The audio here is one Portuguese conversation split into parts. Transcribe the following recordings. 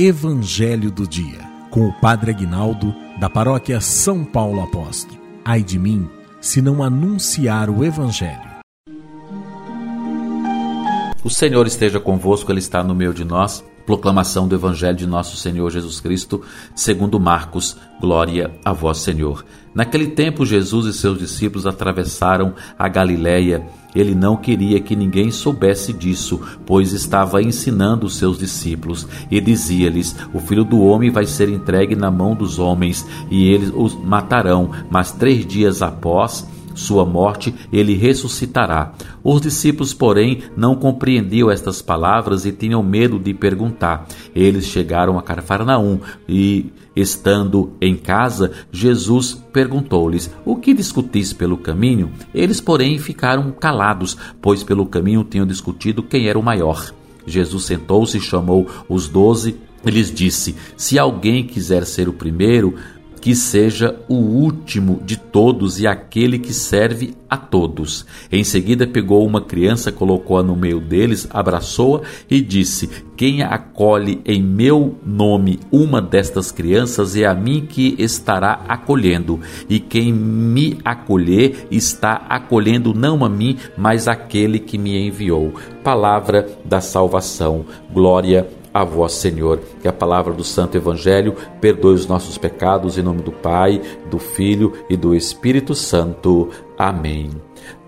Evangelho do Dia, com o Padre Aguinaldo, da paróquia São Paulo Apóstolo. Ai de mim, se não anunciar o Evangelho. O Senhor esteja convosco, Ele está no meio de nós. Proclamação do Evangelho de nosso Senhor Jesus Cristo, segundo Marcos. Glória a vós, Senhor. Naquele tempo, Jesus e seus discípulos atravessaram a Galiléia ele não queria que ninguém soubesse disso, pois estava ensinando os seus discípulos e dizia-lhes: O filho do homem vai ser entregue na mão dos homens e eles os matarão, mas três dias após sua morte, ele ressuscitará. Os discípulos, porém, não compreendiam estas palavras e tinham medo de perguntar. Eles chegaram a Cafarnaum e, estando em casa, Jesus perguntou-lhes: O que discutis pelo caminho? Eles, porém, ficaram calados, pois pelo caminho tinham discutido quem era o maior. Jesus sentou-se e chamou os doze e lhes disse: Se alguém quiser ser o primeiro, que seja o último de todos e aquele que serve a todos. Em seguida, pegou uma criança, colocou-a no meio deles, abraçou-a e disse: Quem acolhe em meu nome uma destas crianças é a mim que estará acolhendo, e quem me acolher está acolhendo não a mim, mas aquele que me enviou. Palavra da salvação. Glória a vós, Senhor. Que a palavra do Santo Evangelho perdoe os nossos pecados em nome do Pai, do Filho e do Espírito Santo. Amém.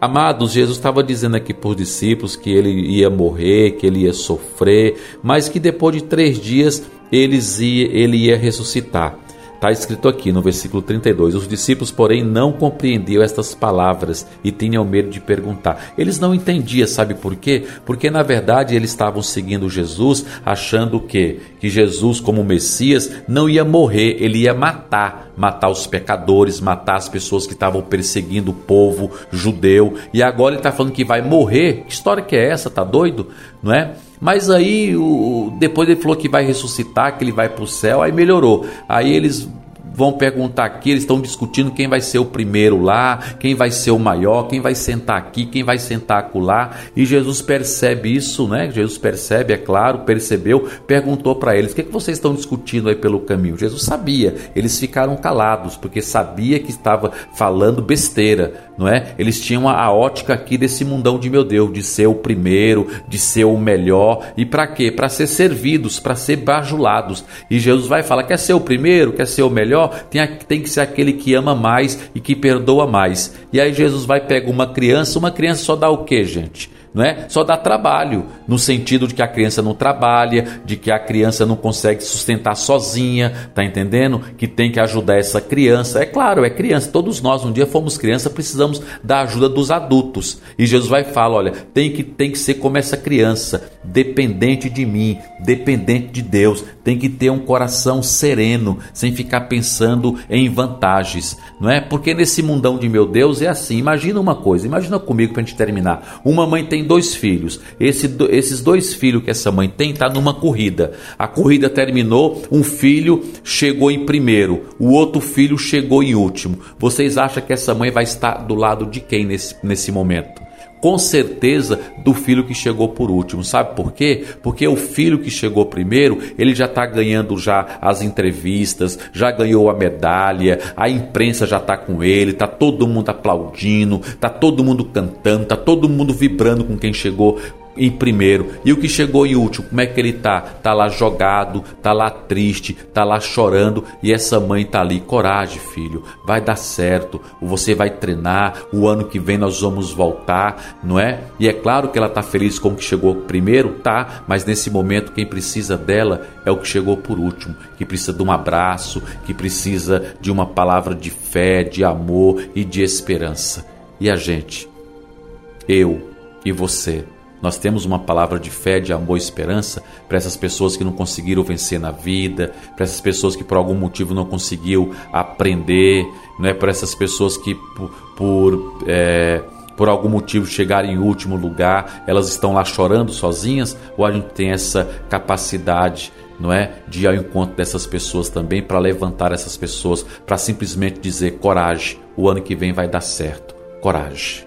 Amados, Jesus estava dizendo aqui os discípulos que ele ia morrer, que ele ia sofrer, mas que depois de três dias eles ia, ele ia ressuscitar. Está escrito aqui no versículo 32. Os discípulos, porém, não compreendiam estas palavras e tinham medo de perguntar. Eles não entendiam, sabe por quê? Porque na verdade eles estavam seguindo Jesus, achando que que Jesus, como Messias, não ia morrer, ele ia matar, matar os pecadores, matar as pessoas que estavam perseguindo o povo judeu. E agora ele está falando que vai morrer. Que história que é essa? Tá doido? Não é? Mas aí, o, depois ele falou que vai ressuscitar, que ele vai para o céu, aí melhorou. Aí eles vão perguntar aqui, eles estão discutindo quem vai ser o primeiro lá, quem vai ser o maior, quem vai sentar aqui, quem vai sentar acolá. E Jesus percebe isso, né? Jesus percebe, é claro, percebeu, perguntou para eles: o que, é que vocês estão discutindo aí pelo caminho? Jesus sabia, eles ficaram calados, porque sabia que estava falando besteira, não é? Eles tinham a, ótica aqui desse mundão de meu Deus, de ser o primeiro, de ser o melhor. E para quê? Para ser servidos, para ser bajulados. E Jesus vai falar: quer ser o primeiro, quer ser o melhor? Melhor tem, tem que ser aquele que ama mais e que perdoa mais. E aí Jesus vai pegar uma criança, uma criança só dá o que, gente? Não é? Só dá trabalho, no sentido de que a criança não trabalha, de que a criança não consegue sustentar sozinha, tá entendendo? Que tem que ajudar essa criança. É claro, é criança. Todos nós um dia fomos criança, precisamos da ajuda dos adultos. E Jesus vai falar, olha, tem que tem que ser como essa criança, dependente de mim, dependente de Deus, tem que ter um coração sereno, sem ficar pensando em vantagens, não é? Porque nesse mundão de meu Deus é assim. Imagina uma coisa, imagina comigo para a gente terminar. Uma mãe tem dois filhos. Esse, esses dois filhos que essa mãe tem tá numa corrida. A corrida terminou, um filho chegou em primeiro, o outro filho chegou em último. Vocês acham que essa mãe vai estar do lado de quem nesse, nesse momento? Com certeza do filho que chegou por último. Sabe por quê? Porque o filho que chegou primeiro, ele já está ganhando já as entrevistas, já ganhou a medalha, a imprensa já está com ele, tá todo mundo aplaudindo, tá todo mundo cantando, tá todo mundo vibrando com quem chegou em primeiro. E o que chegou em último, como é que ele tá? Tá lá jogado, tá lá triste, tá lá chorando e essa mãe tá ali, coragem, filho, vai dar certo. Você vai treinar, o ano que vem nós vamos voltar, não é? E é claro que ela tá feliz com o que chegou primeiro, tá? Mas nesse momento quem precisa dela é o que chegou por último, que precisa de um abraço, que precisa de uma palavra de fé, de amor e de esperança. E a gente, eu e você, nós temos uma palavra de fé, de amor e esperança para essas pessoas que não conseguiram vencer na vida, para essas pessoas que por algum motivo não conseguiu aprender, não é para essas pessoas que por, por é, por algum motivo chegarem em último lugar, elas estão lá chorando sozinhas, ou a gente tem essa capacidade, não é, de ir ao encontro dessas pessoas também para levantar essas pessoas, para simplesmente dizer coragem, o ano que vem vai dar certo. Coragem.